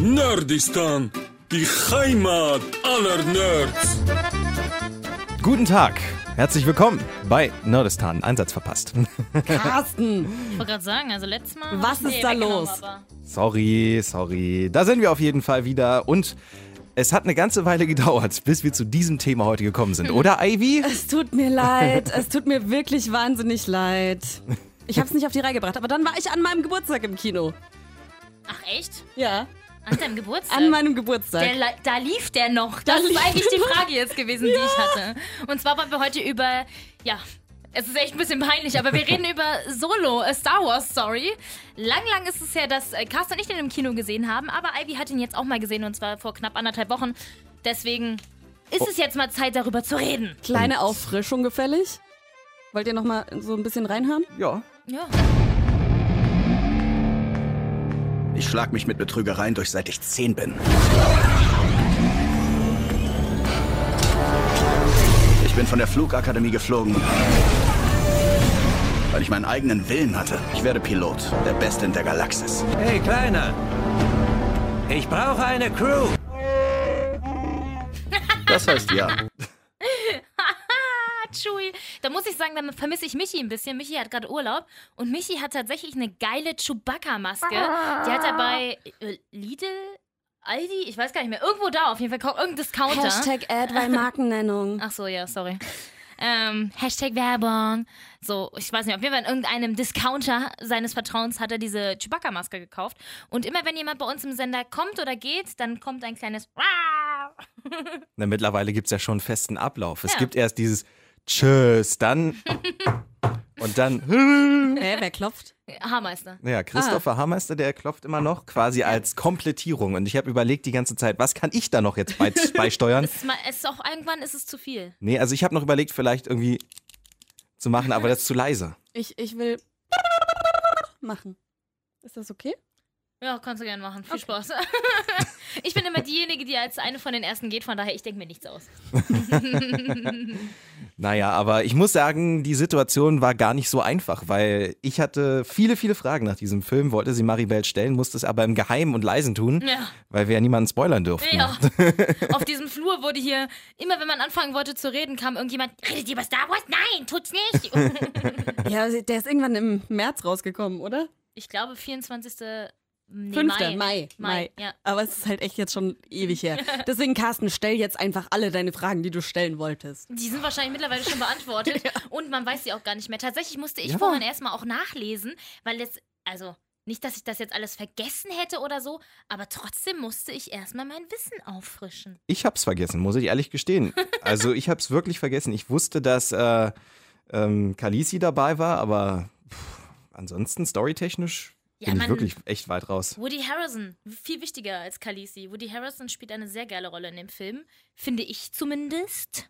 Nerdistan, die Heimat aller Nerds. Guten Tag, herzlich willkommen bei Nerdistan. Einsatz verpasst. Carsten, Ich wollte gerade sagen, also letztes Mal. Was ist da los? sorry, sorry. Da sind wir auf jeden Fall wieder und es hat eine ganze Weile gedauert, bis wir zu diesem Thema heute gekommen sind, oder Ivy? es tut mir leid. Es tut mir wirklich wahnsinnig leid. Ich habe es nicht auf die Reihe gebracht, aber dann war ich an meinem Geburtstag im Kino. Ach echt? Ja, An deinem Geburtstag? an meinem Geburtstag. der, da lief der noch. Das ist lief eigentlich die Frage jetzt gewesen, die ich hatte. Und zwar wollen wir heute über, ja, es ist echt ein bisschen peinlich, aber wir reden über Solo, a Star Wars Story. Lang, lang ist es her, dass äh, Carsten und ich den im Kino gesehen haben, aber Ivy hat ihn jetzt auch mal gesehen und zwar vor knapp anderthalb Wochen. Deswegen ist es jetzt mal Zeit, darüber zu reden. Kleine Auffrischung gefällig. Wollt ihr noch mal so ein bisschen reinhören? Ja. Ja. Ich schlag mich mit Betrügereien durch, seit ich zehn bin. Ich bin von der Flugakademie geflogen, weil ich meinen eigenen Willen hatte. Ich werde Pilot, der Beste in der Galaxis. Hey, Kleiner. Ich brauche eine Crew. Das heißt ja. Chewie. Da muss ich sagen, da vermisse ich Michi ein bisschen. Michi hat gerade Urlaub und Michi hat tatsächlich eine geile Chewbacca-Maske. Die hat er bei äh, Lidl, Aldi, ich weiß gar nicht mehr, irgendwo da auf jeden Fall, irgendein Discounter. Hashtag Ad bei Markennennung. Ach so, ja, sorry. Ähm, Hashtag Werbung. So, ich weiß nicht, auf jeden Fall in irgendeinem Discounter seines Vertrauens hat er diese Chewbacca-Maske gekauft. Und immer wenn jemand bei uns im Sender kommt oder geht, dann kommt ein kleines Na, mittlerweile gibt es ja schon einen festen Ablauf. Es Ja. gibt erst dieses Tschüss, dann und dann Hä, wer klopft? Haarmeister. Ja, Christopher Hammerster, der klopft immer noch quasi als Komplettierung. Und ich habe überlegt die ganze Zeit, was kann ich da noch jetzt bei, beisteuern? Es ist, mal, es ist auch irgendwann ist es zu viel. Nee, also ich habe noch überlegt, vielleicht irgendwie zu machen, aber das ist zu leise. Ich, ich will machen. Ist das okay? Ja, kannst du gerne machen. Viel Spaß. ich bin immer diejenige, die als eine von den ersten geht, von daher, ich denke mir nichts aus. Naja, aber ich muss sagen, die Situation war gar nicht so einfach, weil ich hatte viele, viele Fragen nach diesem Film, wollte sie Maribel stellen, musste es aber im Geheimen und leisen tun, Ja. weil wir ja niemanden spoilern durften. Ja. Auf diesem Flur wurde hier, immer wenn man anfangen wollte zu reden, kam irgendjemand, redet ihr über Star Wars? Nein, tut's nicht. Ja, der ist irgendwann im März rausgekommen, oder? ich glaube, 24. Nee, Fünfter, Mai. Mai. Mai. Ja. Aber es ist halt echt jetzt schon ewig her. Deswegen, Carsten, stell jetzt einfach alle deine Fragen, die du stellen wolltest. Die sind wahrscheinlich mittlerweile schon beantwortet und man weiß sie auch gar nicht mehr. Tatsächlich musste ich Ja. vorhin erstmal auch nachlesen, weil jetzt, also nicht, dass ich das jetzt alles vergessen hätte oder so, aber trotzdem musste ich erstmal mein Wissen auffrischen. Ich hab's vergessen, muss ich ehrlich gestehen. Also ich hab's wirklich vergessen. Ich wusste, dass äh, ähm, Khaleesi dabei war, aber pff, ansonsten storytechnisch Ja, bin ich man- wirklich echt weit raus. Woody Harrison, viel wichtiger als Khaleesi. Woody Harrison spielt eine sehr geile Rolle in dem Film, finde ich zumindest.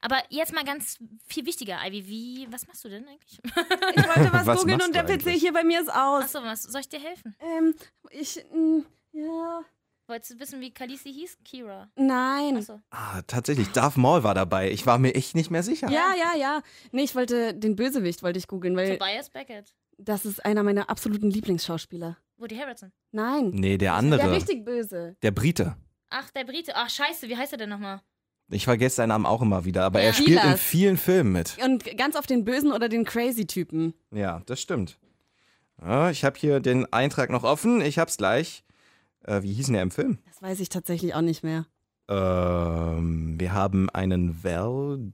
Aber jetzt mal ganz viel wichtiger, Ivy, wie, was machst du denn eigentlich? Ich wollte was, Was googeln und der PC hier bei mir ist aus. Achso, was, soll ich dir helfen? Ähm, ich, mm, ja, Wolltest du wissen, wie Khaleesi hieß? Kira. nein. Achso. Ah, tatsächlich, Darth Maul war dabei. Ich war mir echt nicht mehr sicher. Ja, ja, ja. Nee, ich wollte den Bösewicht wollte ich googeln, weil Tobias Beckett. Das ist einer meiner absoluten Lieblingsschauspieler. Woody Harrison. Nein. Nee, der Der andere. richtig böse. Der Brite. Ach, der Brite. Ach, scheiße, wie heißt er denn nochmal? Ich vergesse seinen Namen auch immer wieder, aber Ja. er spielt in Silas. vielen Filmen mit. Und ganz auf den bösen oder den crazy Typen. Ja, das stimmt. Ja, ich habe hier den Eintrag noch offen. Ich hab's gleich. Äh, wie hieß denn der im Film? Das weiß ich tatsächlich auch nicht mehr. Ähm, wir haben einen Val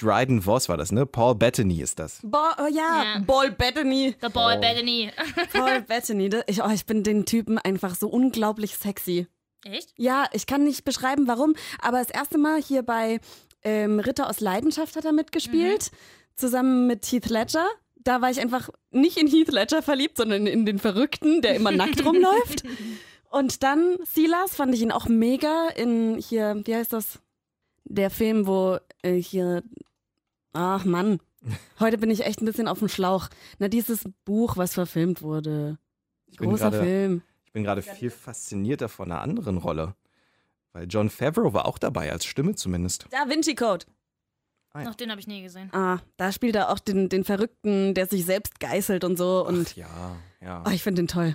Dryden Voss war das, ne? Paul Bettany ist das. Bo oh ja, Ja. Paul Bettany. The Boy Oh. Bettany. Paul Bettany. Ich, oh, ich bin den Typen einfach so unglaublich sexy. Echt? Ja, ich kann nicht beschreiben, warum, aber das erste Mal hier bei ähm, Ritter aus Leidenschaft hat er mitgespielt, zusammen mit Heath Ledger. Da war ich einfach nicht in Heath Ledger verliebt, sondern in den Verrückten, der immer nackt rumläuft. Und dann Silas fand ich ihn auch mega in hier, wie heißt das? Der Film, wo äh, hier, ach Mann, heute bin ich echt ein bisschen auf dem Schlauch. Na, dieses Buch, was verfilmt wurde. Ich bin Großer gerade- Film. Ich bin gerade viel faszinierter von einer anderen Rolle. Weil John Favreau war auch dabei, als Stimme zumindest. Da Vinci Code. Ah, ja. Noch den habe ich nie gesehen. Ah, da spielt er auch den, den Verrückten, der sich selbst geißelt und so. Und Ach, ja, ja. oh, ich finde den toll.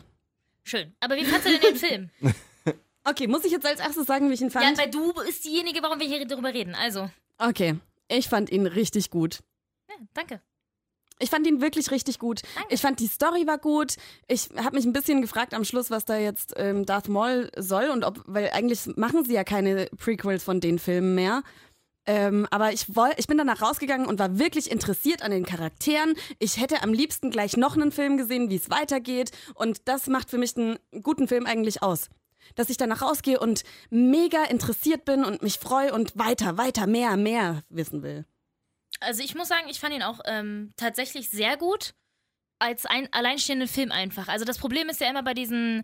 Schön. Aber wie fandst du denn den Film? Okay, muss ich jetzt als erstes sagen, wie ich ihn Ja, fand? weil du bist diejenige, warum wir hier darüber reden. Also, okay, ich fand ihn richtig gut. ja, danke. Ich fand ihn wirklich richtig gut. Danke. Ich fand die Story war gut. Ich habe mich ein bisschen gefragt am Schluss, was da jetzt ähm, Darth Maul soll und ob, weil eigentlich machen sie ja keine Prequels von den Filmen mehr. Ähm, aber ich, woll, ich bin danach rausgegangen und war wirklich interessiert an den Charakteren. Ich hätte am liebsten gleich noch einen Film gesehen, wie es weitergeht. Und das macht für mich einen guten Film eigentlich aus. Dass ich danach rausgehe und mega interessiert bin und mich freue und weiter, weiter, mehr, mehr wissen will. Also ich muss sagen, ich fand ihn auch ähm, tatsächlich sehr gut als ein alleinstehenden Film einfach. Also das Problem ist ja immer bei diesen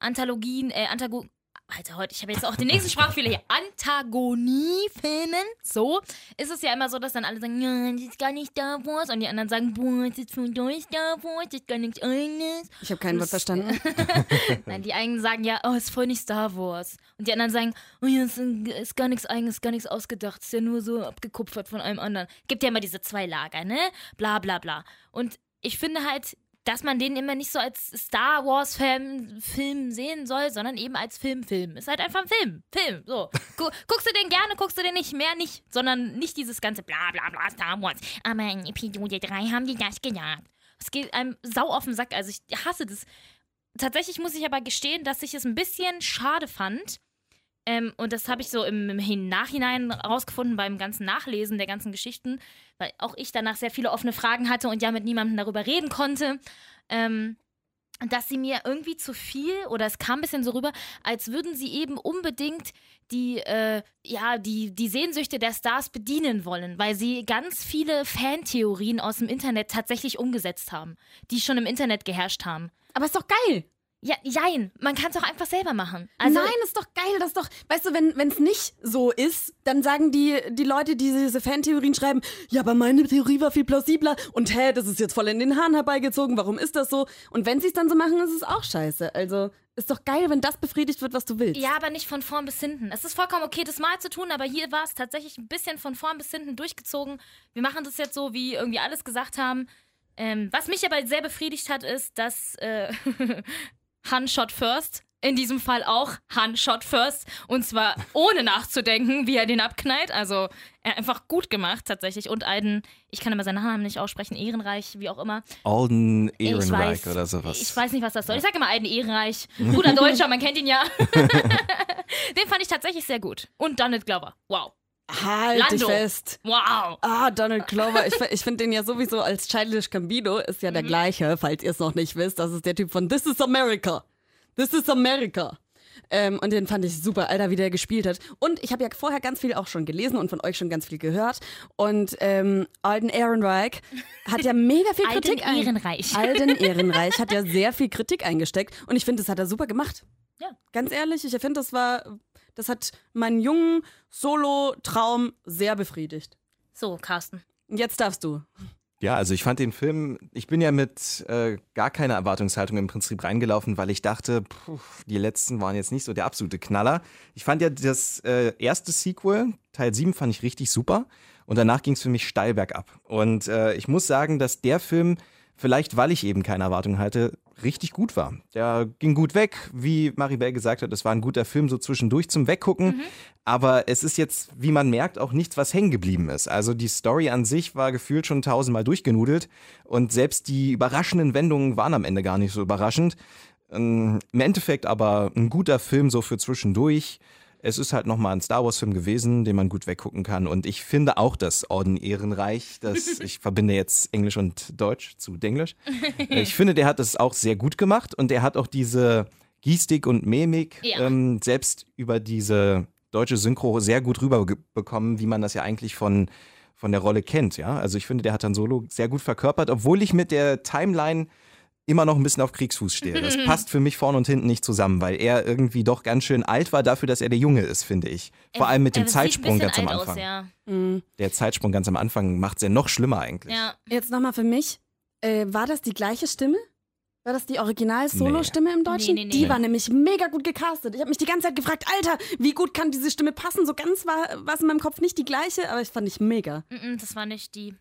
Anthologien, äh, Antago Alter, heute, ich habe jetzt auch den nächsten Sprachfehler hier. Antagonie-Filmen. So ist es ja immer so, dass dann alle sagen, ja, das ist gar nicht Star Wars. Und die anderen sagen, boah, das ist von durch Star Wars, das ist gar nichts eigenes. Ich habe kein Wort verstanden. Nein, die einen sagen ja, oh, ist voll nicht Star Wars. Und die anderen sagen, oh ja, ist, ist gar nichts eigenes, gar nichts ausgedacht, ist ja nur so abgekupfert von einem anderen. Gibt ja immer diese zwei Lager, ne? Bla bla bla. Und ich finde halt, dass man den immer nicht so als Star Wars Film, Film sehen soll, sondern eben als Film, Film. Ist halt einfach ein Film, Film. So. Gu guckst du den gerne, guckst du den nicht, mehr nicht, sondern nicht dieses ganze bla bla bla Star Wars. Aber in Episode 3 haben die das gesagt. Es geht einem sau auf den Sack. Also ich hasse das. Tatsächlich muss ich aber gestehen, dass ich es ein bisschen schade fand. Ähm, und das habe ich so im, im Nachhinein rausgefunden beim ganzen Nachlesen der ganzen Geschichten, weil auch ich danach sehr viele offene Fragen hatte und ja mit niemandem darüber reden konnte. Ähm, dass sie mir irgendwie zu viel oder es kam ein bisschen so rüber, als würden sie eben unbedingt die, äh, ja, die, die Sehnsüchte der Stars bedienen wollen, weil sie ganz viele Fantheorien aus dem Internet tatsächlich umgesetzt haben, die schon im Internet geherrscht haben. Aber ist doch geil. Ja, jein, man kann es auch einfach selber machen. Also, Nein, ist doch geil, das ist doch, weißt du, wenn es nicht so ist, dann sagen die, die Leute, die diese Fantheorien schreiben, ja, aber meine Theorie war viel plausibler und hä, das ist jetzt voll in den Haaren herbeigezogen, warum ist das so? Und wenn sie es dann so machen, ist es auch scheiße. Also ist doch geil, wenn das befriedigt wird, was du willst. Ja, aber nicht von vorn bis hinten. Es ist vollkommen okay, das mal zu tun, aber hier war es tatsächlich ein bisschen von vorn bis hinten durchgezogen. Wir machen das jetzt so, wie irgendwie alles gesagt haben. Ähm, was mich aber sehr befriedigt hat, ist, dass äh, Han shot first. In diesem Fall auch Han shot first. Und zwar ohne nachzudenken, wie er den abknallt. Also er einfach gut gemacht tatsächlich. Und Aiden, ich kann immer seinen Namen nicht aussprechen, ehrenreich, wie auch immer. Alden Ich Ehrenreich weiß, oder sowas. Ich weiß nicht, was das soll. Ich sage immer Aiden Ehrenreich. Guter Deutscher, man kennt ihn ja. Den fand ich tatsächlich sehr gut. Und Donald Glover. Wow. Halt dich Lando. fest. Wow. Ah, Donald Glover. Ich, ich finde den ja sowieso als Childish Gambino ist ja der Mhm. gleiche, falls ihr es noch nicht wisst. Das ist der Typ von This is America. This is America. Ähm, und den fand ich super, Alter, wie der gespielt hat. Und ich habe ja vorher ganz viel auch schon gelesen und von euch schon ganz viel gehört. Und ähm, Alden Ehrenreich hat ja mega viel Alden Kritik ein- Ehrenreich. Alden Ehrenreich hat ja sehr viel Kritik eingesteckt. Und ich finde, das hat er super gemacht. Ja. Ganz ehrlich, ich finde, das war, das hat meinen jungen Solo-Traum sehr befriedigt. So, Carsten. Jetzt darfst du. Ja, also ich fand den Film, ich bin ja mit äh, gar keiner Erwartungshaltung im Prinzip reingelaufen, weil ich dachte, puh, die letzten waren jetzt nicht so der absolute Knaller. Ich fand ja das äh, erste Sequel, Teil 7, fand ich richtig super und danach ging es für mich steil bergab. Und äh, ich muss sagen, dass der Film, vielleicht weil ich eben keine Erwartung hatte, richtig gut war. Der ging gut weg, wie Maribel gesagt hat, es war ein guter Film so zwischendurch zum Weggucken, aber es ist jetzt, wie man merkt, auch nichts, was hängen geblieben ist. Also die Story an sich war gefühlt schon tausendmal durchgenudelt und selbst die überraschenden Wendungen waren am Ende gar nicht so überraschend. Ähm, Im Endeffekt aber ein guter Film so für zwischendurch. Es ist halt nochmal ein Star Wars-Film gewesen, den man gut weggucken kann. Und ich finde auch das Orden Ehrenreich, das ich verbinde jetzt Englisch und Deutsch zu Denglisch. Ich finde, der hat das auch sehr gut gemacht und der hat auch diese Gestik und Mimik Ja. ähm, selbst über diese deutsche Synchro sehr gut rüberbekommen, wie man das ja eigentlich von, von der Rolle kennt. Ja? Also ich finde, der hat dann Solo sehr gut verkörpert, obwohl ich mit der Timeline immer noch ein bisschen auf Kriegsfuß stehe. Das passt für mich vorne und hinten nicht zusammen, weil er irgendwie doch ganz schön alt war dafür, dass er der Junge ist, finde ich. Vor Er- allem mit dem Zeitsprung ganz am Anfang. Aus, ja. Mhm. Der Zeitsprung ganz am Anfang macht es ja noch schlimmer eigentlich. ja. Jetzt nochmal für mich. Äh, war das die gleiche Stimme? War das die Original-Solo-Stimme im Deutschen? Nee, nee, nee. Die war nämlich mega gut gecastet. Ich habe mich die ganze Zeit gefragt, Alter, wie gut kann diese Stimme passen? So ganz war es in meinem Kopf nicht die gleiche, aber ich fand ich mega. Mm, Das war nicht die.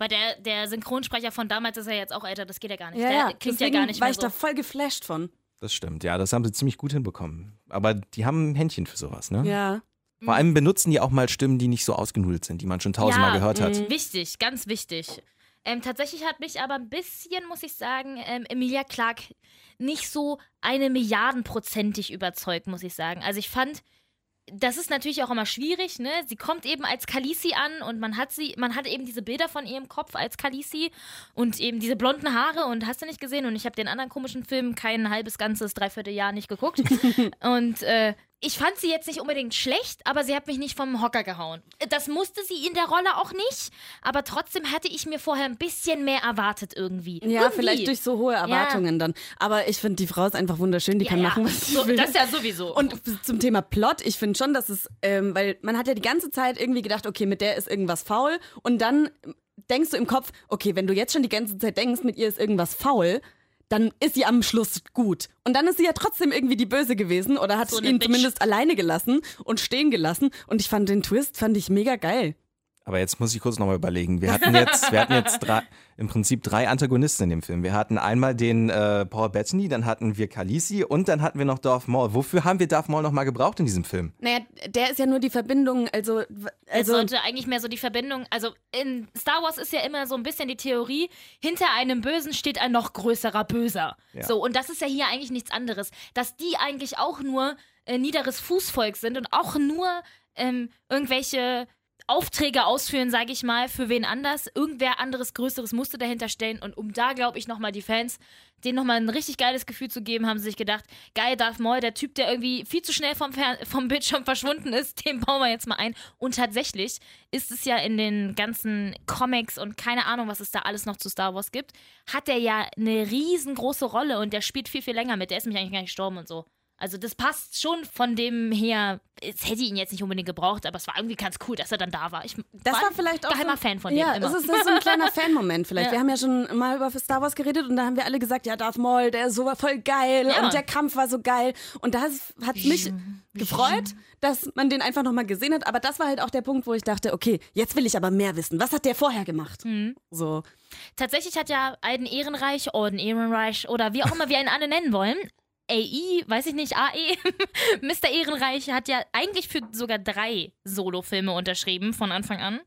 Weil der, der Synchronsprecher von damals ist ja jetzt auch älter, das geht ja gar nicht. Ja, der ja. klingt Deswegen ja gar nicht war mehr ich so. da voll geflasht von. Das stimmt, ja, das haben sie ziemlich gut hinbekommen. Aber die haben ein Händchen für sowas, ne? Ja. Vor allem benutzen die auch mal Stimmen, die nicht so ausgenudelt sind, die man schon tausendmal Ja, gehört hat. Wichtig, ganz wichtig. Ähm, tatsächlich hat mich aber ein bisschen, muss ich sagen, ähm, Emilia Clark nicht so eine Milliardenprozentig überzeugt, muss ich sagen. Also ich fand, das ist natürlich auch immer schwierig, ne? Sie kommt eben als Khaleesi an und man hat sie, man hat eben diese Bilder von ihrem Kopf als Khaleesi und eben diese blonden Haare und hast du nicht gesehen und ich habe den anderen komischen Film kein halbes, ganzes, dreiviertel Jahr nicht geguckt und äh, ich fand sie jetzt nicht unbedingt schlecht, aber sie hat mich nicht vom Hocker gehauen. Das musste sie in der Rolle auch nicht, aber trotzdem hatte ich mir vorher ein bisschen mehr erwartet irgendwie. Ja, irgendwie. vielleicht durch so hohe Erwartungen dann. Aber ich finde, die Frau ist einfach wunderschön, die ja, kann ja. machen, was sie so, will. Das ja sowieso. Und zum Thema Plot, ich finde schon, dass es, ähm, weil man hat ja die ganze Zeit irgendwie gedacht, okay, mit der ist irgendwas faul. Und dann denkst du im Kopf, okay, wenn du jetzt schon die ganze Zeit denkst, mit ihr ist irgendwas faul, dann ist sie am Schluss gut. Und dann ist sie ja trotzdem irgendwie die Böse gewesen oder hat So ihn Bitch. zumindest alleine gelassen und stehen gelassen. Und ich fand den Twist, fand ich mega geil. Aber jetzt muss ich kurz nochmal überlegen. Wir hatten jetzt, wir hatten jetzt drei, im Prinzip drei Antagonisten in dem Film. Wir hatten einmal den äh, Paul Bettany, dann hatten wir Khaleesi und dann hatten wir noch Darth Maul. Wofür haben wir Darth Maul nochmal gebraucht in diesem Film? Naja, der ist ja nur die Verbindung, also. Es also sollte eigentlich mehr so die Verbindung, also in Star Wars ist ja immer so ein bisschen die Theorie, hinter einem Bösen steht ein noch größerer Böser. Ja. So, und das ist ja hier eigentlich nichts anderes. Dass die eigentlich auch nur äh, niederes Fußvolk sind und auch nur ähm, irgendwelche Aufträge ausführen, sage ich mal, für wen anders. Irgendwer anderes, größeres musste dahinter stellen. Und um da, glaube ich, nochmal die Fans, denen nochmal ein richtig geiles Gefühl zu geben, haben sie sich gedacht, geil, Darth Maul, der Typ, der irgendwie viel zu schnell vom, Fer vom Bildschirm verschwunden ist, den bauen wir jetzt mal ein. Und tatsächlich ist es ja in den ganzen Comics und keine Ahnung, was es da alles noch zu Star Wars gibt, hat der ja eine riesengroße Rolle und der spielt viel, viel länger mit. Der ist nämlich eigentlich gar nicht gestorben und so. Also das passt schon von dem her. Es hätte ihn jetzt nicht unbedingt gebraucht, aber es war irgendwie ganz cool, dass er dann da war. Ich Das war war ein vielleicht auch geheimer so, Fan von dem. Ja, immer. das ist, das ist so ein kleiner Fan-Moment vielleicht. Ja. Wir haben ja schon mal über Star Wars geredet und da haben wir alle gesagt, ja, Darth Maul, der ist so voll geil Ja. und der Kampf war so geil. Und das hat mich gefreut, dass man den einfach nochmal gesehen hat. Aber das war halt auch der Punkt, wo ich dachte, okay, jetzt will ich aber mehr wissen. Was hat der vorher gemacht? Mhm. So. Tatsächlich hat ja Alden Ehrenreich, Orden Ehrenreich oder wie auch immer wir ihn alle nennen wollen, AI, weiß ich nicht, AE, Mr. Ehrenreich hat ja eigentlich für sogar drei Solo-Filme unterschrieben von Anfang an.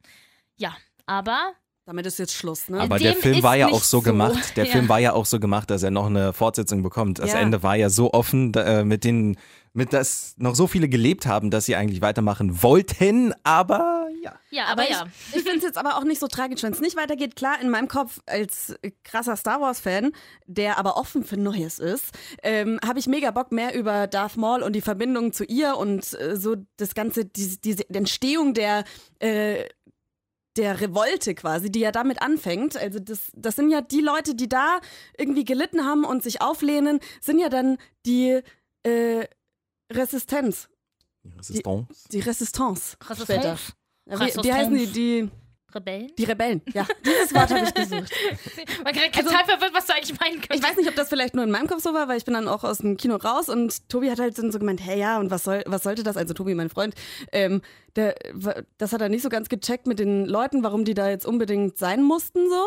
Ja, aber Damit ist jetzt Schluss, ne? Aber Dem der Film war ja auch so so. gemacht. Der Ja. Film war ja auch so gemacht, dass er noch eine Fortsetzung bekommt. Das Ja. Ende war ja so offen, äh, mit den, mit das noch so viele gelebt haben, dass sie eigentlich weitermachen wollten, aber ja. ja, aber, Aber ja. ich, ich finde es jetzt aber auch nicht so tragisch, wenn es nicht weitergeht. Klar, in meinem Kopf als krasser Star Wars-Fan, der aber offen für Neues ist, ähm, habe ich mega Bock mehr über Darth Maul und die Verbindung zu ihr und äh, so das Ganze, diese, diese Entstehung der äh, der Revolte quasi, die ja damit anfängt. Also das, das sind ja die Leute, die da irgendwie gelitten haben und sich auflehnen, sind ja dann die äh, Resistenz, Resistance. die Resistance. später. Resistance. Ja, Wie, wie heißen die? Die, Rebellen? die Rebellen. Ja, dieses Wort habe ich gesucht. Man kriegt total verwirrt, was du eigentlich meinen könntest. Ich weiß nicht, ob das vielleicht nur in meinem Kopf so war, weil ich bin dann auch aus dem Kino raus und Tobi hat halt dann so gemeint, hey ja, und was soll, was sollte das? Also Tobi, mein Freund, ähm, der, das hat er nicht so ganz gecheckt mit den Leuten, warum die da jetzt unbedingt sein mussten so.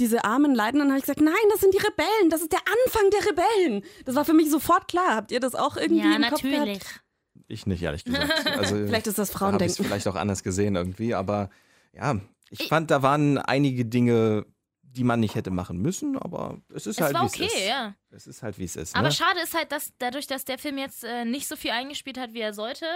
Diese armen Leidenden, habe ich gesagt, nein, das sind die Rebellen, das ist der Anfang der Rebellen. Das war für mich sofort klar. Habt ihr das auch irgendwie ja, im Kopf natürlich. gehabt? Ich nicht, ehrlich gesagt. Also, Vielleicht ist das da habe ich es Frauendenken. vielleicht auch anders gesehen irgendwie, aber ja, ich Ich- fand, da waren einige Dinge, die man nicht hätte machen müssen, aber es ist Es halt, war wie es okay, ist. ja. Es ist halt, wie es ist. Aber Ne? schade ist halt, dass dadurch, dass der Film jetzt äh, nicht so viel eingespielt hat, wie er sollte,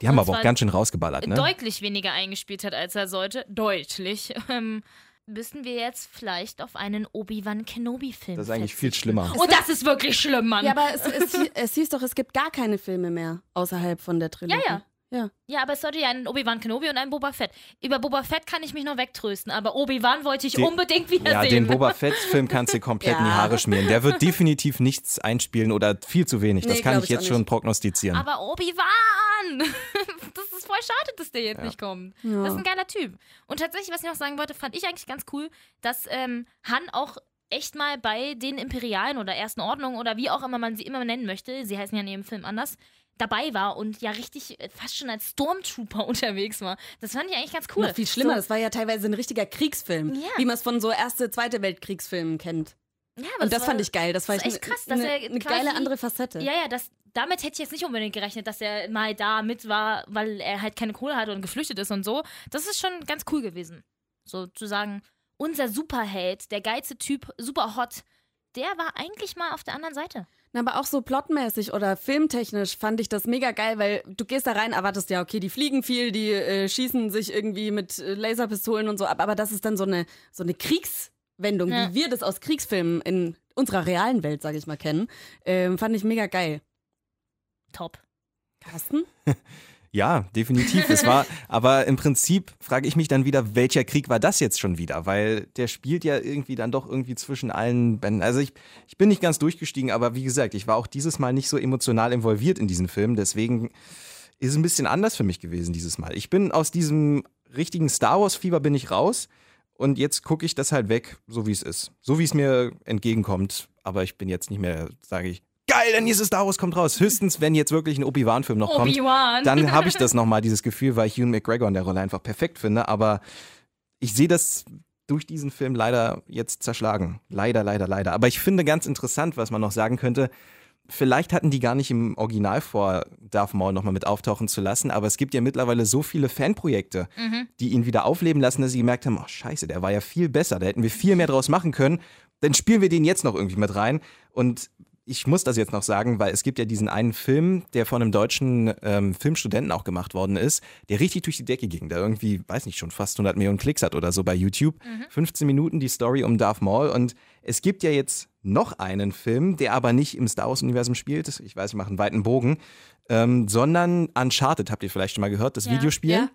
Die haben aber auch ganz schön rausgeballert, ne? deutlich weniger eingespielt hat, als er sollte. Deutlich. Ähm, müssen wir jetzt vielleicht auf einen Obi-Wan Kenobi-Film Das ist eigentlich viel schlimmer. Und das ist wirklich schlimm, Mann. Ja, aber es, es, es hieß doch, es gibt gar keine Filme mehr außerhalb von der Trilogie. Ja, ja. Ja. Ja, aber es sollte ja einen Obi-Wan Kenobi und einen Boba Fett. Über Boba Fett kann ich mich noch wegtrösten, aber Obi-Wan wollte ich Den- unbedingt Ja, wiedersehen. den Boba Fett-Film kannst du komplett in die Ja. Haare schmieren. Der wird definitiv nichts einspielen oder viel zu wenig. Das Nee, kann glaub ich ich jetzt schon prognostizieren. aber Obi-Wan! das ist voll schade, dass der jetzt nicht kommt. Das ist ein geiler Typ. Und tatsächlich, was ich noch sagen wollte, fand ich eigentlich ganz cool, dass ähm, Han auch echt mal bei den Imperialen oder Ersten Ordnung oder wie auch immer man sie immer nennen möchte, sie heißen ja in ihrem Film anders, dabei war und ja richtig äh, fast schon als Stormtrooper unterwegs war. Das fand ich eigentlich ganz cool. Noch viel schlimmer, So, das war ja teilweise ein richtiger Kriegsfilm, Ja. wie man es von so Erste, Zweite Weltkriegsfilmen kennt. Ja, aber Und das war- fand ich geil. Das war ist echt krass, dass eine, er eine quasi- geile andere Facette. Ja, ja, das, damit hätte ich jetzt nicht unbedingt gerechnet, dass er mal da mit war, weil er halt keine Kohle hatte und geflüchtet ist und so. Das ist schon ganz cool gewesen. So zu sagen, unser Superheld, der geilste Typ, super hot, der war eigentlich mal auf der anderen Seite. Na, Aber auch so plotmäßig oder filmtechnisch fand ich das mega geil, weil du gehst da rein, erwartest ja, okay, die fliegen viel, die äh, schießen sich irgendwie mit äh, Laserpistolen und so ab, aber das ist dann so eine, so eine Kriegswendung, Ja. wie wir das aus Kriegsfilmen in unserer realen Welt, sag ich mal, kennen, ähm, fand ich mega geil. Top. Carsten? Ja, definitiv. Es war, aber im Prinzip frage ich mich dann wieder, welcher Krieg war das jetzt schon wieder? Weil der spielt ja irgendwie dann doch irgendwie zwischen allen Bänden. Also ich, ich bin nicht ganz durchgestiegen, aber wie gesagt, ich war auch dieses Mal nicht so emotional involviert in diesen Film. Deswegen ist es ein bisschen anders für mich gewesen dieses Mal. Ich bin aus diesem richtigen Star Wars-Fieber bin ich raus und jetzt gucke ich das halt weg, so wie es ist. So wie es mir entgegenkommt. Aber ich bin jetzt nicht mehr, sage ich, geil, der nächste Star Wars kommt raus. Höchstens, wenn jetzt wirklich ein Obi-Wan-Film noch kommt Obi-Wan. dann habe ich das nochmal, dieses Gefühl, weil ich Ewan McGregor in der Rolle einfach perfekt finde. Aber ich sehe das durch diesen Film leider jetzt zerschlagen. Leider, leider, leider. Aber ich finde ganz interessant, was man noch sagen könnte. Vielleicht hatten die gar nicht im Original vor, Darth Maul nochmal mit auftauchen zu lassen, aber es gibt ja mittlerweile so viele Fanprojekte, die ihn wieder aufleben lassen, dass sie gemerkt haben, oh scheiße, der war ja viel besser, da hätten wir viel mehr draus machen können, dann spielen wir den jetzt noch irgendwie mit rein. Und ich muss das jetzt noch sagen, weil es gibt ja diesen einen Film, der von einem deutschen ähm, Filmstudenten auch gemacht worden ist, der richtig durch die Decke ging, der irgendwie, weiß nicht, schon fast 100 Millionen Klicks hat oder so bei YouTube. 15 Minuten die Story um Darth Maul und es gibt ja jetzt noch einen Film, der aber nicht im Star Wars-Universum spielt, ich weiß, ich mache einen weiten Bogen, ähm, sondern Uncharted, habt ihr vielleicht schon mal gehört, das Ja. Videospiel? Ja.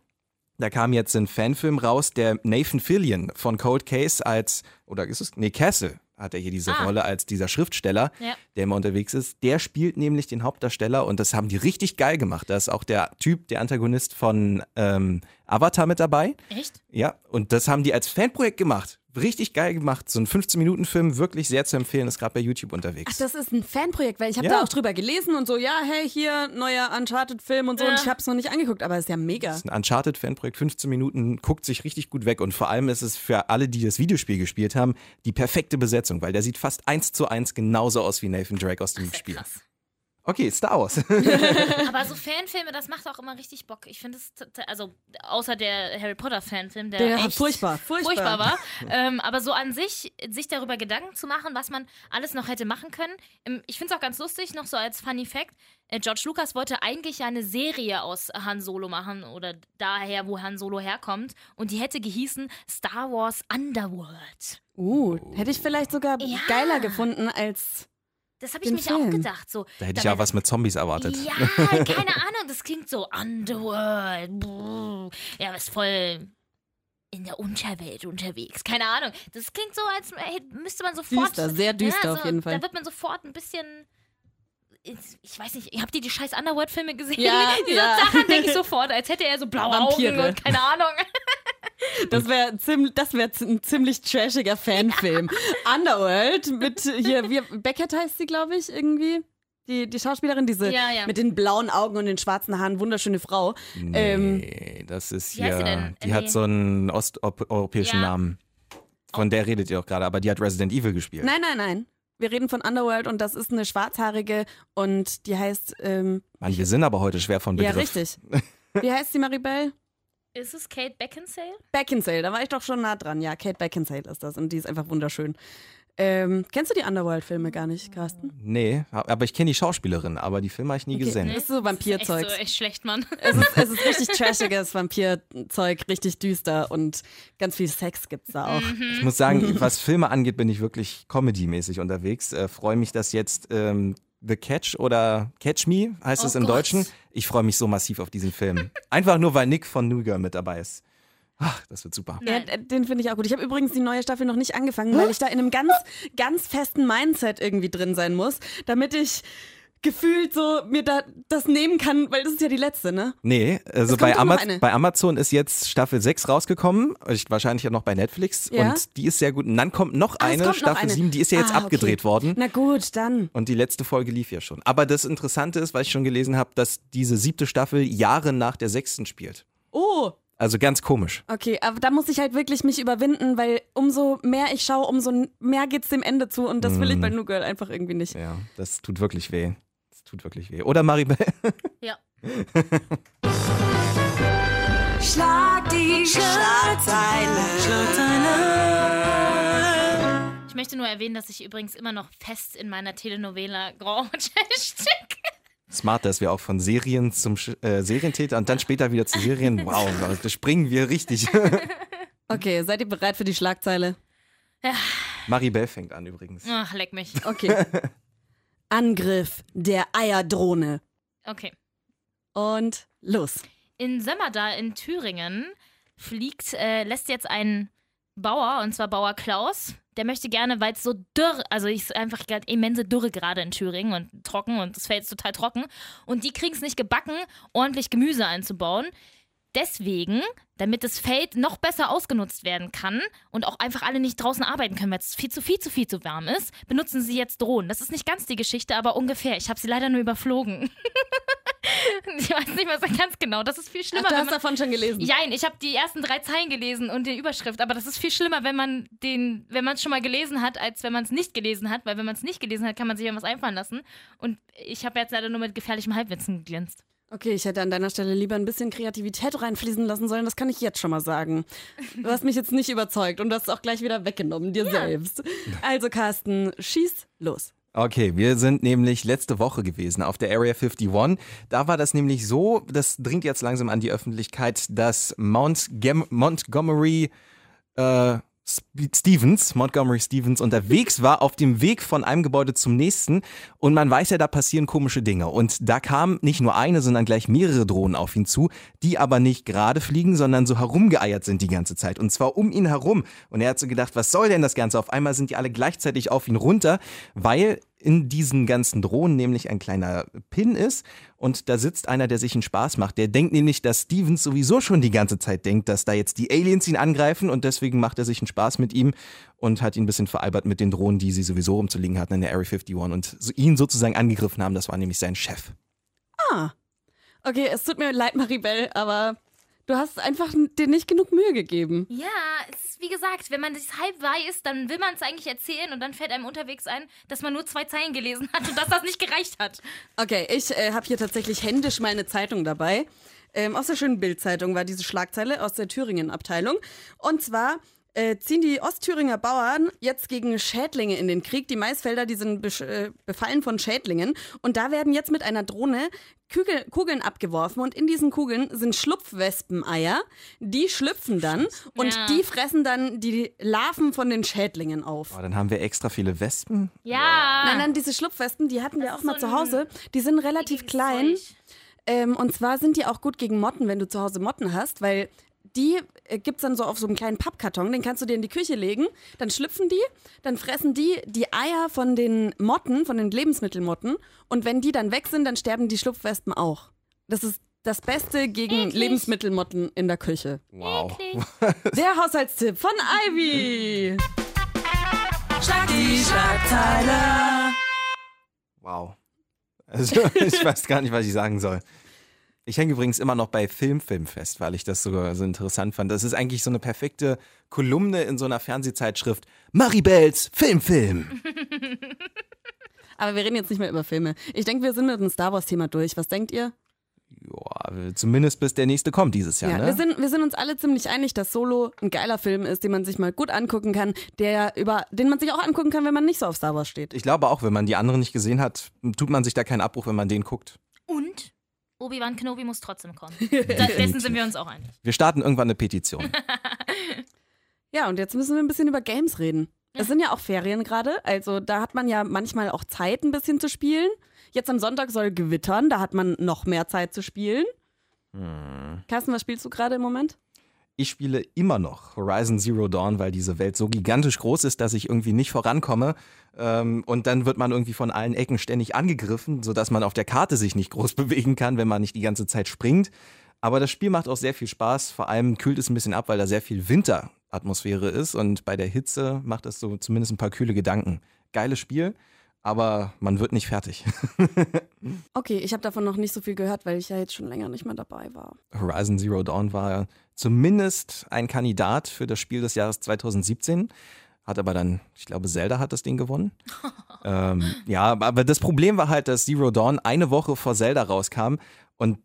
Da kam jetzt ein Fanfilm raus, der Nathan Fillion von Cold Case als, oder ist es? Nee, Castle hat er hier diese Ah. Rolle als dieser Schriftsteller, Ja. der immer unterwegs ist. Der spielt nämlich den Hauptdarsteller und das haben die richtig geil gemacht. Da ist auch der Typ, der Antagonist von ähm, Avatar mit dabei. Echt? Ja, und das haben die als Fanprojekt gemacht. Richtig geil gemacht. So ein 15-Minuten-Film, wirklich sehr zu empfehlen, ist gerade bei YouTube Ach, unterwegs. das ist ein Fanprojekt, weil ich habe Ja. da auch drüber gelesen und so, ja, hey, hier, neuer Uncharted-Film und so. Ja. Und ich habe es noch nicht angeguckt, aber ist ja mega. Das ist ein Uncharted-Fanprojekt, 15 Minuten, guckt sich richtig gut weg und vor allem ist es für alle, die das Videospiel gespielt haben, die perfekte Besetzung, weil der sieht fast eins zu eins genauso aus wie Nathan Drake aus dem Sehr Spiel. krass. Okay, Star Wars. Aber so Fanfilme, das macht auch immer richtig Bock. Ich finde es, also außer der Harry Potter Fanfilm, der, Der echt furchtbar, furchtbar. furchtbar war. ähm, aber so an sich, sich darüber Gedanken zu machen, was man alles noch hätte machen können. Ähm, Ich finde es auch ganz lustig, noch so als Funny Fact. äh, George Lucas wollte eigentlich ja eine Serie aus Han Solo machen oder daher, wo Han Solo herkommt. Und die hätte gehießen Star Wars Underworld. Uh, hätte ich vielleicht sogar Ja. geiler gefunden als. Das habe ich mich auch gedacht. So, Da hätte ich ja was mit Zombies erwartet. Ja, keine Ahnung, das klingt so Underworld. Ja, ist voll in der Unterwelt unterwegs. Keine Ahnung. Das klingt so, als müsste man sofort. Düster, sehr düster ja, auf jeden Fall. Da wird man sofort ein bisschen. Ich weiß nicht, habt ihr die scheiß Underworld-Filme gesehen? Ja, Diese ja. Sachen denke ich sofort, als hätte er so blaue Vampire. Augen und keine Ahnung. Das wäre das wär ein ziemlich trashiger Fanfilm. Underworld mit hier, wie, Beckett heißt sie, glaube ich, irgendwie. Die, die Schauspielerin, diese Ja, ja. mit den blauen Augen und den schwarzen Haaren, wunderschöne Frau. Ähm, Nee, das ist hier. denn? Die Nee. hat so einen osteuropäischen Ja. Namen. Von der redet ihr auch gerade, aber die hat Resident Evil gespielt. nein, nein, nein. Wir reden von Underworld und das ist eine schwarzhaarige und die heißt, ähm, Mann, wir sind aber heute schwer von ja, Begriff. richtig. Wie heißt sie, Maribel? Ist es Kate Beckinsale? Beckinsale, da war ich doch schon nah dran. Ja, Kate Beckinsale ist das und die ist einfach wunderschön. Ähm, kennst du die Underworld-Filme gar nicht, Carsten? Nee, aber ich kenne die Schauspielerin, aber die Filme habe ich nie gesehen. Das ist so Echt Vampirzeug. so, echt schlecht, Mann. Es ist, es ist richtig trashiges Vampirzeug, richtig düster und ganz viel Sex gibt's da auch. Ich muss sagen, was Filme angeht, bin ich wirklich comedy-mäßig unterwegs. Äh, freue mich, dass jetzt ähm, The Catch oder Catch Me heißt Oh es im Gott. Deutschen. Ich freue mich so massiv auf diesen Film. Einfach nur, weil Nick von New Girl mit dabei ist. Ach, das wird super. Ja, den finde ich auch gut. Ich habe übrigens die neue Staffel noch nicht angefangen, weil ich da in einem ganz, ganz festen Mindset irgendwie drin sein muss, damit ich gefühlt so mir da das nehmen kann, weil das ist ja die letzte, ne? Nee, also Es bei, kommt doch noch Ama eine. bei Amazon ist jetzt Staffel 6 rausgekommen, ich- wahrscheinlich ja noch bei Netflix Ja? und die ist sehr gut. Und dann kommt noch Ah, es eine, kommt noch Staffel eine. 7, die ist ja jetzt Ah, okay. abgedreht worden. Na gut, dann. Und die letzte Folge lief ja schon. Aber das Interessante ist, weil ich schon gelesen habe, dass diese siebte Staffel Jahre nach der sechsten spielt. Oh, Also ganz komisch. Okay, aber da muss ich halt wirklich mich überwinden, weil umso mehr ich schaue, umso mehr geht's dem Ende zu und das will ich bei New Girl einfach irgendwie nicht. Ja, das tut wirklich weh. Tut wirklich weh. Oder Maribel? Ja. Schlag die Schlagzeile. Ich möchte nur erwähnen, dass ich übrigens immer noch fest in meiner Telenovela Grand Hotel stecke. Smart, dass wir auch von Serien zum Sch äh, Serientäter und dann später wieder zu Serien. Wow, da springen wir richtig. Okay, seid ihr bereit für die Schlagzeile? Maribel fängt an übrigens. Ach, leck mich. Okay. Angriff der Eierdrohne. Okay. Und los. In Sömmerda in Thüringen fliegt, äh, lässt jetzt ein Bauer, und zwar Bauer Klaus, der möchte gerne, weil es so dürr, also es ist einfach gerade immense Dürre gerade in Thüringen und trocken und das Feld ist total trocken. Und die kriegen es nicht gebacken, ordentlich Gemüse einzubauen. Deswegen, damit das Feld noch besser ausgenutzt werden kann und auch einfach alle nicht draußen arbeiten können, weil es viel zu viel zu viel zu warm ist, benutzen sie jetzt Drohnen. Das ist nicht ganz die Geschichte, aber ungefähr. Ich habe sie leider nur überflogen. ich weiß nicht mehr so ganz genau. Das ist viel schlimmer. Ach, du hast man davon schon gelesen. Jein, ich habe die ersten drei Zeilen gelesen und die Überschrift, aber das ist viel schlimmer, wenn man den, wenn man es schon mal gelesen hat, als wenn man es nicht gelesen hat, weil wenn man es nicht gelesen hat, kann man sich ja was einfallen lassen. Und ich habe jetzt leider nur mit gefährlichem Halbwitzen geglänzt. Okay, ich hätte an deiner Stelle lieber ein bisschen Kreativität reinfließen lassen sollen, das kann ich jetzt schon mal sagen. Du hast mich jetzt nicht überzeugt und du hast es auch gleich wieder weggenommen, dir selbst. Also Carsten, schieß los. Okay, wir sind nämlich letzte Woche gewesen auf der Area 51. Da war das nämlich so, das dringt jetzt langsam an die Öffentlichkeit, dass Mount Gem Montgomery äh, Stevens, Montgomery Stevens, unterwegs war auf dem Weg von einem Gebäude zum nächsten. Und man weiß ja, da passieren komische Dinge. Und da kamen nicht nur eine, sondern gleich mehrere Drohnen auf ihn zu, die aber nicht gerade fliegen, sondern so herumgeeiert sind die ganze Zeit. Und zwar um ihn herum. Und er hat so gedacht, was soll denn das Ganze? Auf einmal sind die alle gleichzeitig auf ihn runter, weil in diesen ganzen Drohnen nämlich ein kleiner Pin ist und da sitzt einer, der sich einen Spaß macht. Der denkt nämlich, dass Stevens sowieso schon die ganze Zeit denkt, dass da jetzt die Aliens ihn angreifen und deswegen macht er sich einen Spaß mit ihm und hat ihn ein bisschen veralbert mit den Drohnen, die sie sowieso rumzuliegen hatten in der Area 51 und ihn sozusagen angegriffen haben. Das war nämlich sein Chef. Ah. Okay, es tut mir leid, Maribel, aber du hast einfach dir nicht genug Mühe gegeben. Ja, es ist wie gesagt, wenn man das halb weiß, dann will man es eigentlich erzählen und dann fällt einem unterwegs ein, dass man nur zwei Zeilen gelesen hat und dass das nicht gereicht hat. Okay, ich äh, habe hier tatsächlich händisch meine Zeitung dabei. Ähm, aus der schönen Bildzeitung war diese Schlagzeile aus der Thüringen-Abteilung. Und zwar äh, ziehen die Ostthüringer Bauern jetzt gegen Schädlinge in den Krieg. Die Maisfelder, die sind äh, befallen von Schädlingen. Und da werden jetzt mit einer Drohne Kügel, Kugeln abgeworfen. Und in diesen Kugeln sind Schlupfwespeneier. Die schlüpfen dann und Ja. die fressen dann die Larven von den Schädlingen auf. Oh, dann haben wir extra viele Wespen. Ja. Nein, nein, diese Schlupfwespen, die hatten wir Das auch ist mal so zu Hause. Die sind relativ klein. Ähm, und zwar sind die auch gut gegen Motten, wenn du zu Hause Motten hast, weil die äh, gibt's dann so auf so einem kleinen Pappkarton, den kannst du dir in die Küche legen, dann schlüpfen die, dann fressen die die Eier von den Motten, von den Lebensmittelmotten und wenn die dann weg sind, dann sterben die Schlupfwespen auch. Das ist das Beste gegen Eklig. Lebensmittelmotten in der Küche. Wow. Eklig. Der Haushaltstipp von Ivy. Schlag die Schlagzeile. Wow. Also ich weiß gar nicht, was ich sagen soll. Ich hänge übrigens immer noch bei Filmfilm fest, weil ich das so, so interessant fand. Das ist eigentlich so eine perfekte Kolumne in so einer Fernsehzeitschrift. Maribels Filmfilm. Aber wir reden jetzt nicht mehr über Filme. Ich denke, wir sind mit dem Star Wars-Thema durch. Was denkt ihr? Ja, zumindest bis der nächste kommt dieses Jahr, Ja, ne? wir, sind, wir sind uns alle ziemlich einig, dass Solo ein geiler Film ist, den man sich mal gut angucken kann, der über, den man sich auch angucken kann, wenn man nicht so auf Star Wars steht. ich glaube auch, wenn man die anderen nicht gesehen hat, tut man sich da keinen Abbruch, wenn man den guckt. Und Obi-Wan Kenobi muss trotzdem kommen. Da, dessen sind wir uns auch einig. Wir starten irgendwann eine Petition. Ja, und jetzt müssen wir ein bisschen über Games reden. Es sind ja auch Ferien gerade, also da hat man ja manchmal auch Zeit, ein bisschen zu spielen. Jetzt am Sonntag soll gewittern, da hat man noch mehr Zeit zu spielen. Carsten, was spielst du gerade im Moment? Ich spiele immer noch Horizon Zero Dawn, weil diese Welt so gigantisch groß ist, dass ich irgendwie nicht vorankomme. Ähm, und dann wird man irgendwie von allen Ecken ständig angegriffen, sodass man auf der Karte sich nicht groß bewegen kann, wenn man nicht die ganze Zeit springt. Aber das Spiel macht auch sehr viel Spaß. Vor allem kühlt es ein bisschen ab, weil da sehr viel Winteratmosphäre ist. Und bei der Hitze macht es so zumindest ein paar kühle Gedanken. Geiles Spiel, aber man wird nicht fertig. Okay, ich habe davon noch nicht so viel gehört, weil ich ja jetzt schon länger nicht mehr dabei war. Horizon Zero Dawn war zumindest ein Kandidat für das Spiel des Jahres 2017. Hat aber dann, ich glaube, Zelda hat das Ding gewonnen. ähm, ja, aber das Problem war halt, dass Zero Dawn eine Woche vor Zelda rauskam und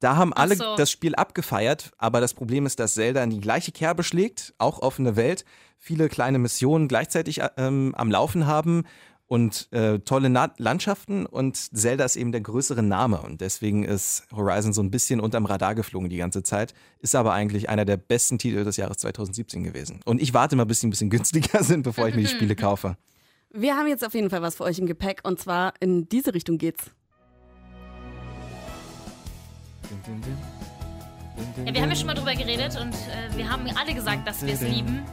da haben alle so. das Spiel abgefeiert, aber das Problem ist, dass Zelda in die gleiche Kerbe schlägt, auch offene Welt, viele kleine Missionen gleichzeitig ähm, am Laufen haben und äh, tolle Na Landschaften und Zelda ist eben der größere Name und deswegen ist Horizon so ein bisschen unterm Radar geflogen die ganze Zeit, ist aber eigentlich einer der besten Titel des Jahres 2017 gewesen. Und ich warte mal, bis die ein bisschen günstiger sind, bevor ich mir die Spiele kaufe. Wir haben jetzt auf jeden Fall was für euch im Gepäck und zwar in diese Richtung geht's. Ja, wir haben ja schon mal drüber geredet und äh, wir haben alle gesagt, dass wir es lieben.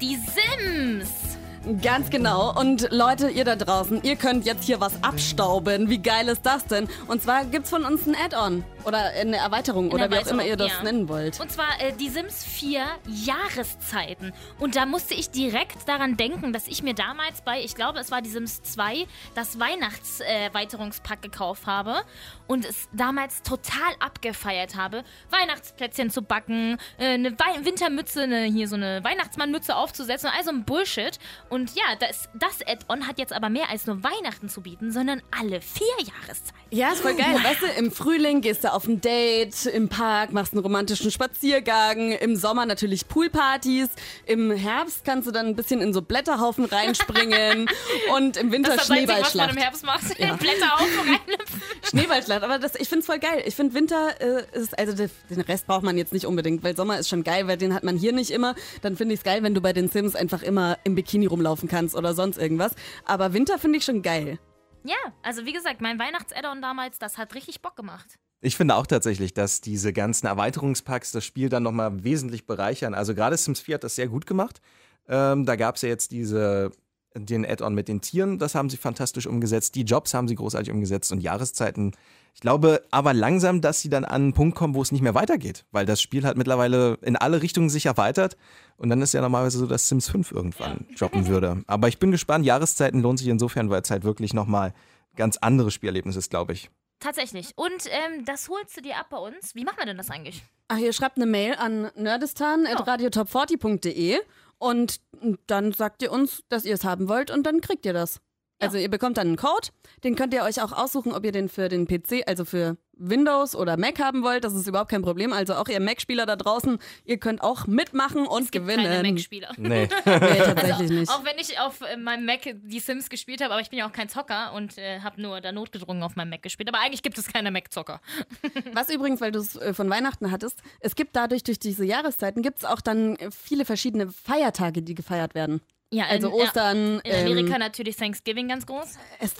Die Sims! Ganz genau. Und Leute, ihr da draußen, ihr könnt jetzt hier was abstauben. Wie geil ist das denn? Und zwar gibt's von uns ein Add-on oder eine Erweiterung oder wie auch immer ihr das ja. nennen wollt. Und zwar äh, die Sims 4 Jahreszeiten. Und da musste ich direkt daran denken, dass ich mir damals bei, ich glaube, es war die Sims 2, das Weihnachtserweiterungspack gekauft habe und es damals total abgefeiert habe, Weihnachtsplätzchen zu backen, äh, eine Wei Wintermütze, eine, hier so eine Weihnachtsmannmütze aufzusetzen, also ein Bullshit. Und ja, das, das Add-on hat jetzt aber mehr als nur Weihnachten zu bieten, sondern alle vier Jahreszeiten. Ja, ist voll geil. Weißt du, im Frühling gehst du auf ein Date, im Park machst einen romantischen Spaziergang, im Sommer natürlich Poolpartys, im Herbst kannst du dann ein bisschen in so Blätterhaufen reinspringen und im Winter Das ist das Einzige, was man im Herbst macht. Blätter auf und reinlüpfen. Schneeballschlacht, aber das, ich find's voll geil. Ich find Winter äh, ist, also de- den Rest braucht man jetzt nicht unbedingt, weil Sommer ist schon geil, weil den hat man hier nicht immer. Dann finde ich's geil, wenn du bei den Sims einfach immer im Bikini rumlaufen kannst oder sonst irgendwas. Aber Winter finde ich schon geil. Ja, also wie gesagt, mein Weihnachts-Add-on damals, das hat richtig Bock gemacht. Ich finde auch tatsächlich, dass diese ganzen Erweiterungspacks das Spiel dann nochmal wesentlich bereichern. Also gerade Sims 4 hat das sehr gut gemacht. Ähm, da gab es ja jetzt diese, den Add-on mit den Tieren, das haben sie fantastisch umgesetzt. Die Jobs haben sie großartig umgesetzt und Jahreszeiten. Ich glaube aber langsam, dass sie dann an einen Punkt kommen, wo es nicht mehr weitergeht, weil das Spiel halt mittlerweile in alle Richtungen sich erweitert und dann ist ja normalerweise so, dass Sims 5 irgendwann droppen würde. Aber ich bin gespannt, Jahreszeiten lohnt sich insofern, weil es halt wirklich nochmal ganz anderes Spielerlebnis ist, glaube ich. Tatsächlich. Und ähm, das holst du dir ab bei uns. Wie machen wir denn das eigentlich? Ach, ihr schreibt eine Mail an nerdistan.radiotop40.de und dann sagt ihr uns, dass ihr es haben wollt und dann kriegt ihr das. Also ihr bekommt dann einen Code, den könnt ihr euch auch aussuchen, ob ihr den für den PC, also für Windows oder Mac haben wollt. Das ist überhaupt kein Problem. Also auch ihr Mac-Spieler da draußen, ihr könnt auch mitmachen und Gibt gewinnen. keine Mac-Spieler. Nee. Nee, tatsächlich nicht. Auch wenn ich auf äh, meinem Mac die Sims gespielt habe, aber ich bin ja auch kein Zocker und äh, habe nur da notgedrungen auf meinem Mac gespielt. Aber eigentlich gibt es keine Mac-Zocker. Was übrigens, weil du es äh, von Weihnachten hattest, es gibt dadurch, durch diese Jahreszeiten, gibt es auch dann äh, viele verschiedene Feiertage, die gefeiert werden. Ja, Also in, Ostern, in Amerika ähm, natürlich Thanksgiving ganz groß.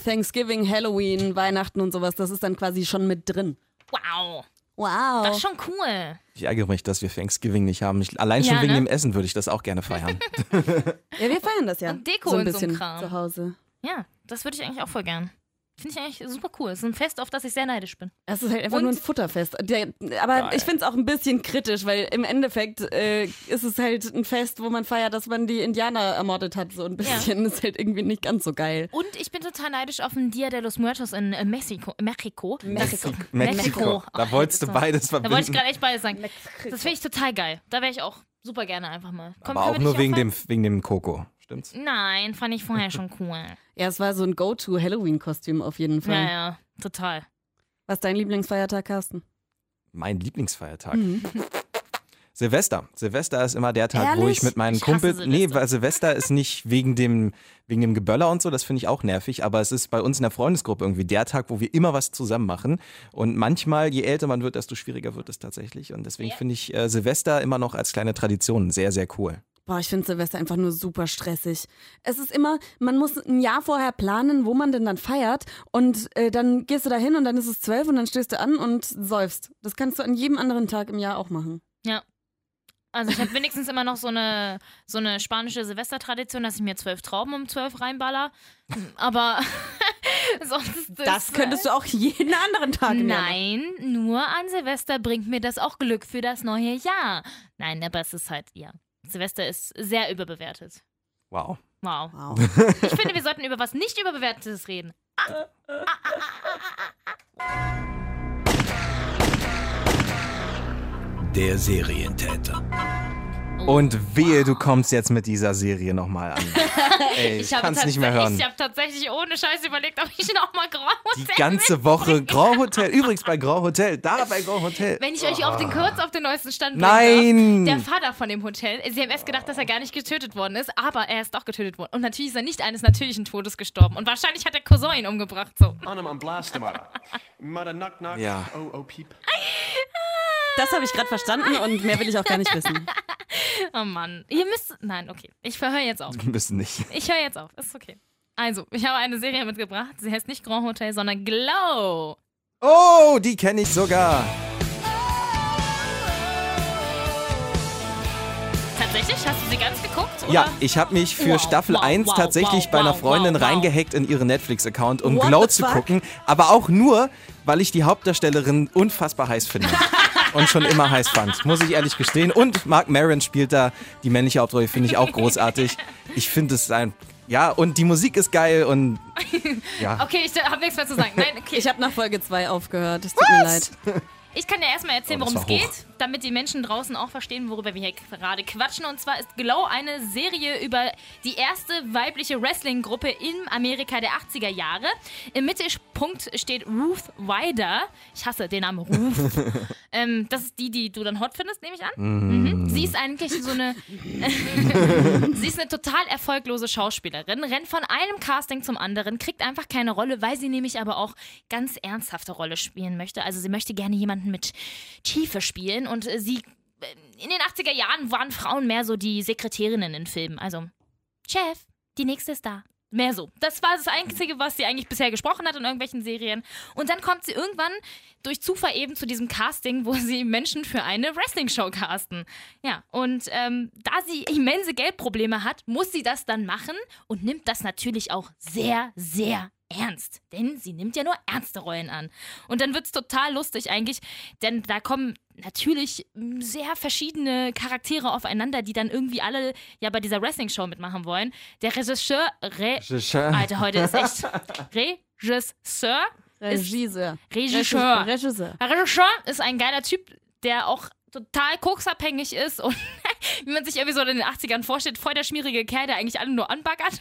Thanksgiving, Halloween, Weihnachten und sowas, das ist dann quasi schon mit drin. Wow. Wow. Das ist schon cool. Ich ärgere mich, dass wir Thanksgiving nicht haben. Ich, allein schon Ja, wegen ne? dem Essen würde ich das auch gerne feiern. Ja, wir feiern das ja. Und Deko so ein und so ein bisschen Kram. zu Hause. Ja, das würde ich eigentlich auch voll gern. Finde ich eigentlich super cool. Es ist ein Fest, auf das ich sehr neidisch bin. Es ist halt einfach Und- nur ein Futterfest. Aber ich finde es auch ein bisschen kritisch, weil im Endeffekt äh, ist es halt ein Fest, wo man feiert, dass man die Indianer ermordet hat. So ein bisschen ist halt irgendwie nicht ganz so geil. Und ich bin total neidisch auf den Dia de los Muertos in äh, Mexiko. Mexiko. Mexiko. Mexiko. Da wolltest du beides Da wollte ich verbinden. gerade echt beides sagen. Das finde ich total geil. Da wäre ich auch super gerne einfach mal. Komm, Aber auch nur wegen dem, wegen dem Coco. Stimmt's? Nein, fand ich vorher schon cool. Ja, es war so ein Go-To-Halloween-Kostüm auf jeden Fall. Ja, ja, total. Was ist dein Lieblingsfeiertag, Carsten? Mein Lieblingsfeiertag. Mhm. Silvester. Silvester ist immer der Tag, wo Ehrlich? ich mit meinen Kumpels. Nee, Silvester. weil Silvester ist nicht wegen dem, wegen dem Geböller und so, das finde ich auch nervig, aber es ist bei uns in der Freundesgruppe irgendwie der Tag, wo wir immer was zusammen machen. Und manchmal, je älter man wird, desto schwieriger wird es tatsächlich. Und deswegen finde ich äh, Silvester immer noch als kleine Tradition sehr, sehr cool. Boah, ich finde Silvester einfach nur super stressig. Es ist immer, man muss ein Jahr vorher planen, wo man denn dann feiert. Und äh, dann gehst du da hin und dann ist es zwölf und dann stößt du an und säufst. Das kannst du an jedem anderen Tag im Jahr auch machen. Ja. Also ich habe wenigstens immer noch so eine, so eine spanische Silvestertradition, dass ich mir zwölf Trauben um zwölf reinballer. Aber sonst Das könntest du auch jeden anderen Tag machen. Nein, nur an Silvester bringt mir das auch Glück für das neue Jahr. Nein, aber es ist halt, ja. Silvester ist sehr überbewertet. Wow. Wow. Wow. Ich finde, wir sollten über was nicht überbewertetes reden. Ah, ah, ah, ah, ah, ah. Der Serientäter. Und wehe, du kommst jetzt mit dieser Serie nochmal an. Ey, ich, habe kann's nicht mehr hören. Ich habe tatsächlich ohne Scheiß überlegt, ob ich nochmal Grand Die Hotel ganze Woche Grand Hotel. Übrigens bei Grand Hotel. Da bei Grand Hotel. Wenn ich euch auf den kurz auf den neuesten Stand bringen Nein! Der Vater von dem Hotel, sie haben erst gedacht, dass er gar nicht getötet worden ist, aber er ist doch getötet worden. Und natürlich ist er nicht eines natürlichen Todes gestorben. Und wahrscheinlich hat der Cousin ihn umgebracht. So. Ja. Oh, oh, peep. Das habe ich gerade verstanden und mehr will ich auch gar nicht wissen. Oh Mann. Ihr müsst. Nein, okay. Ich höre jetzt auf. Wir müssen nicht. Ich höre jetzt auf. Ist okay. Also, ich habe eine Serie mitgebracht. Sie heißt nicht Grand Hotel, sondern Glow. Oh, die kenne ich sogar. Tatsächlich? Hast du sie ganz geguckt? Oder? Ja, ich habe mich für Wow, Staffel wow, 1 wow, tatsächlich bei einer Freundin reingehackt in ihren Netflix-Account, um What Glow zu fuck? gucken. Aber auch nur, weil ich die Hauptdarstellerin unfassbar heiß finde. Und schon immer heiß fand, muss ich ehrlich gestehen. Und Mark Maron spielt da die männliche Hauptrolle, finde ich auch großartig. Ich finde es ein. Ja, und die Musik ist geil und. Ja. Okay, ich habe nichts mehr zu sagen. Nein, okay. Ich habe nach Folge 2 aufgehört. Es tut mir leid. Ich kann ja erstmal erzählen, Oh, worum es geht, damit die Menschen draußen auch verstehen, worüber wir hier gerade quatschen. Und zwar ist Glow eine Serie über die erste weibliche Wrestling-Gruppe in Amerika der 80er Jahre. Im Mittelpunkt steht Ruth Wider. Ich hasse den Namen Ruth. ähm, das ist die, die du dann hot findest, nehme ich an. Mhm. Sie ist eigentlich so eine. sie ist eine total erfolglose Schauspielerin, rennt von einem Casting zum anderen, kriegt einfach keine Rolle, weil sie nämlich aber auch ganz ernsthafte Rolle spielen möchte. Also sie möchte gerne jemanden mit Tiefe spielen und äh, sie äh, in den 80er Jahren waren Frauen mehr so die Sekretärinnen in Filmen. Also, Chef, die nächste ist da. Mehr so. Das war das Einzige, was sie eigentlich bisher gesprochen hat in irgendwelchen Serien. Und dann kommt sie irgendwann durch Zufall eben zu diesem Casting, wo sie Menschen für eine Wrestling-Show casten. Ja, und ähm, da sie immense Geldprobleme hat, muss sie das dann machen und nimmt das natürlich auch sehr, sehr ernst. Denn sie nimmt ja nur ernste Rollen an. Und dann wird es total lustig eigentlich, denn da kommen natürlich sehr verschiedene Charaktere aufeinander, die dann irgendwie alle ja bei dieser Wrestling-Show mitmachen wollen. Der Regisseur, Re Alter, heute ist echt Regisseur, Regisseur. Regisseur. Regisseur. Regisseur ist ein geiler Typ, der auch total koksabhängig ist und wie man sich irgendwie so in den 80ern vorstellt, voll der schmierige Kerl, der eigentlich alle nur anbaggert.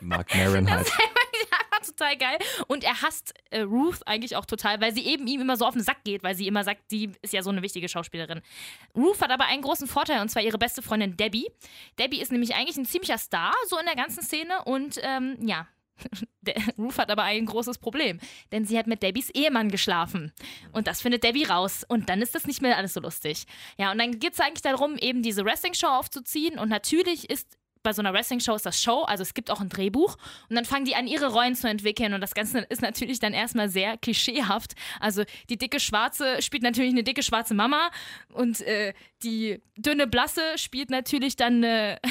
Mark Maron halt. Total geil. Und er hasst äh, Ruth eigentlich auch total, weil sie eben ihm immer so auf den Sack geht, weil sie immer sagt, die ist ja so eine wichtige Schauspielerin. Ruth hat aber einen großen Vorteil und zwar ihre beste Freundin Debbie. Debbie ist nämlich eigentlich ein ziemlicher Star so in der ganzen Szene und ähm, ja. Ruth hat aber ein großes Problem, denn sie hat mit Debbies Ehemann geschlafen. Und das findet Debbie raus. Und dann ist das nicht mehr alles so lustig. Ja, und dann geht es eigentlich darum, eben diese Wrestling-Show aufzuziehen. Und natürlich ist bei so einer Wrestling-Show ist das Show, also es gibt auch ein Drehbuch und dann fangen die an, ihre Rollen zu entwickeln und das Ganze ist natürlich dann erstmal sehr klischeehaft. Also die dicke Schwarze spielt natürlich eine dicke schwarze Mama und äh, die dünne Blasse spielt natürlich dann eine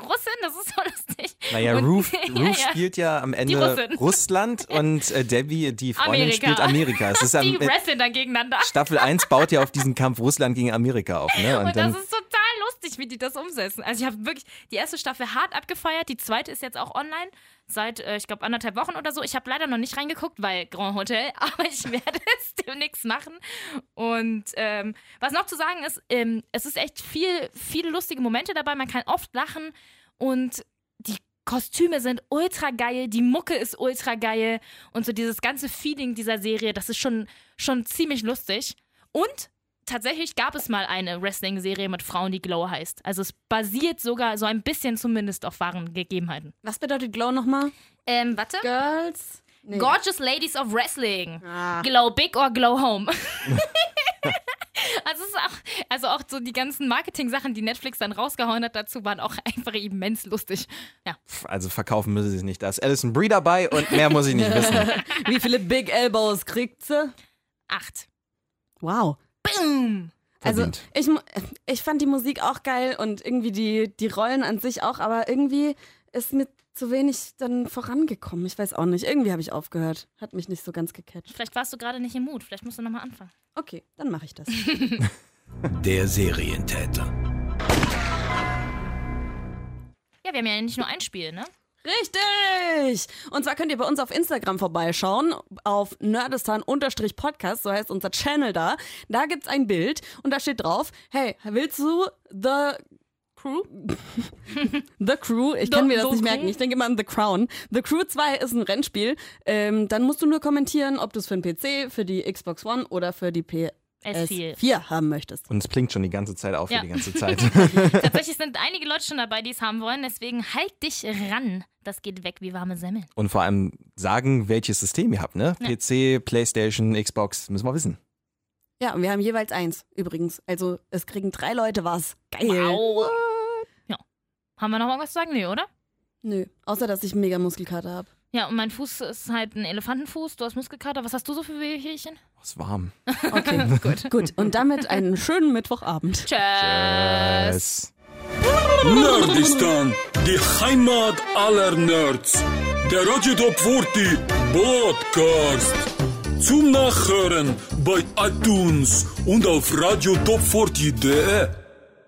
Russin, das ist so lustig. Naja, Ruth, Ja, ja. spielt ja am Ende. Russland und äh, Debbie, die Freundin, Amerika. spielt Amerika. Es ist am, Die wresteln dann gegeneinander. Staffel 1 baut ja auf diesen Kampf Russland gegen Amerika auf. Ne? Und, Und dann, das ist total lustig, wie die das umsetzen. Also ich habe wirklich die erste Staffel hart abgefeiert, die zweite ist jetzt auch online seit, äh, ich glaube, anderthalb Wochen oder so. Ich habe leider noch nicht reingeguckt, weil Grand Hotel, aber ich werde es demnächst machen. Und ähm, was noch zu sagen ist, ähm, es ist echt viel, viele lustige Momente dabei. Man kann oft lachen und die Kostüme sind ultra geil, die Mucke ist ultra geil und so dieses ganze Feeling dieser Serie, das ist schon, schon ziemlich lustig. Und tatsächlich gab es mal eine Wrestling-Serie mit Frauen, die Glow heißt. Also es basiert sogar so ein bisschen zumindest auf wahren Gegebenheiten. Was bedeutet Glow nochmal? Ähm, warte. Girls? Nee. Gorgeous Ladies of Wrestling. Ah. Glow big or glow home. also, auch, also auch so die ganzen Marketing-Sachen, die Netflix dann rausgehauen hat dazu, waren auch einfach immens lustig. Ja. also verkaufen müssen sie es nicht. Da ist Alison Brie dabei und mehr muss ich nicht wissen. Wie viele Big Elbows kriegt sie? Acht. Wow. Boom. Also ich, ich fand die Musik auch geil und irgendwie die, die Rollen an sich auch, aber irgendwie ist mir zu wenig dann vorangekommen. Ich weiß auch nicht. Irgendwie habe ich aufgehört. Hat mich nicht so ganz gecatcht. Vielleicht warst du gerade nicht im Mut. Vielleicht musst du nochmal anfangen. Okay, dann mache ich das. Der Serientäter. Ja, wir haben ja nicht nur ein Spiel, ne? Richtig! Und zwar könnt ihr bei uns auf Instagram vorbeischauen, auf nerdistan-podcast, so heißt unser Channel da. Da gibt's ein Bild und da steht drauf, hey, willst du The Crew? The Crew, ich kann mir das nicht merken, ich denke immer an The Crown. The Crew 2 ist ein Rennspiel. Ähm, dann musst du nur kommentieren, ob du es für den PC, für die Xbox One oder für die S4. PS4 haben möchtest. Und es blinkt schon die ganze Zeit auf Ja. für die ganze Zeit. Tatsächlich sind einige Leute schon dabei, die es haben wollen, deswegen halt dich ran. Das geht weg wie warme Semmeln. Und vor allem sagen, welches System ihr habt, ne? Ja. PC, Playstation, Xbox, müssen wir wissen. Ja, und wir haben jeweils eins übrigens. Also es kriegen drei Leute was. Geil. Wow. Ja. Haben wir noch irgendwas zu sagen? Nee, oder? Nö, außer dass ich mega Muskelkater habe. Ja, und mein Fuß ist halt ein Elefantenfuß. Du hast Muskelkater. Was hast du so für Wehwehchen? Oh, ist warm. Okay, gut. Gut, und damit einen schönen Mittwochabend. Tschüss. Nerdistan, die Heimat aller Nerds. Der Radio Top 40 Podcast. Zum Nachhören bei iTunes und auf radiotop40.de.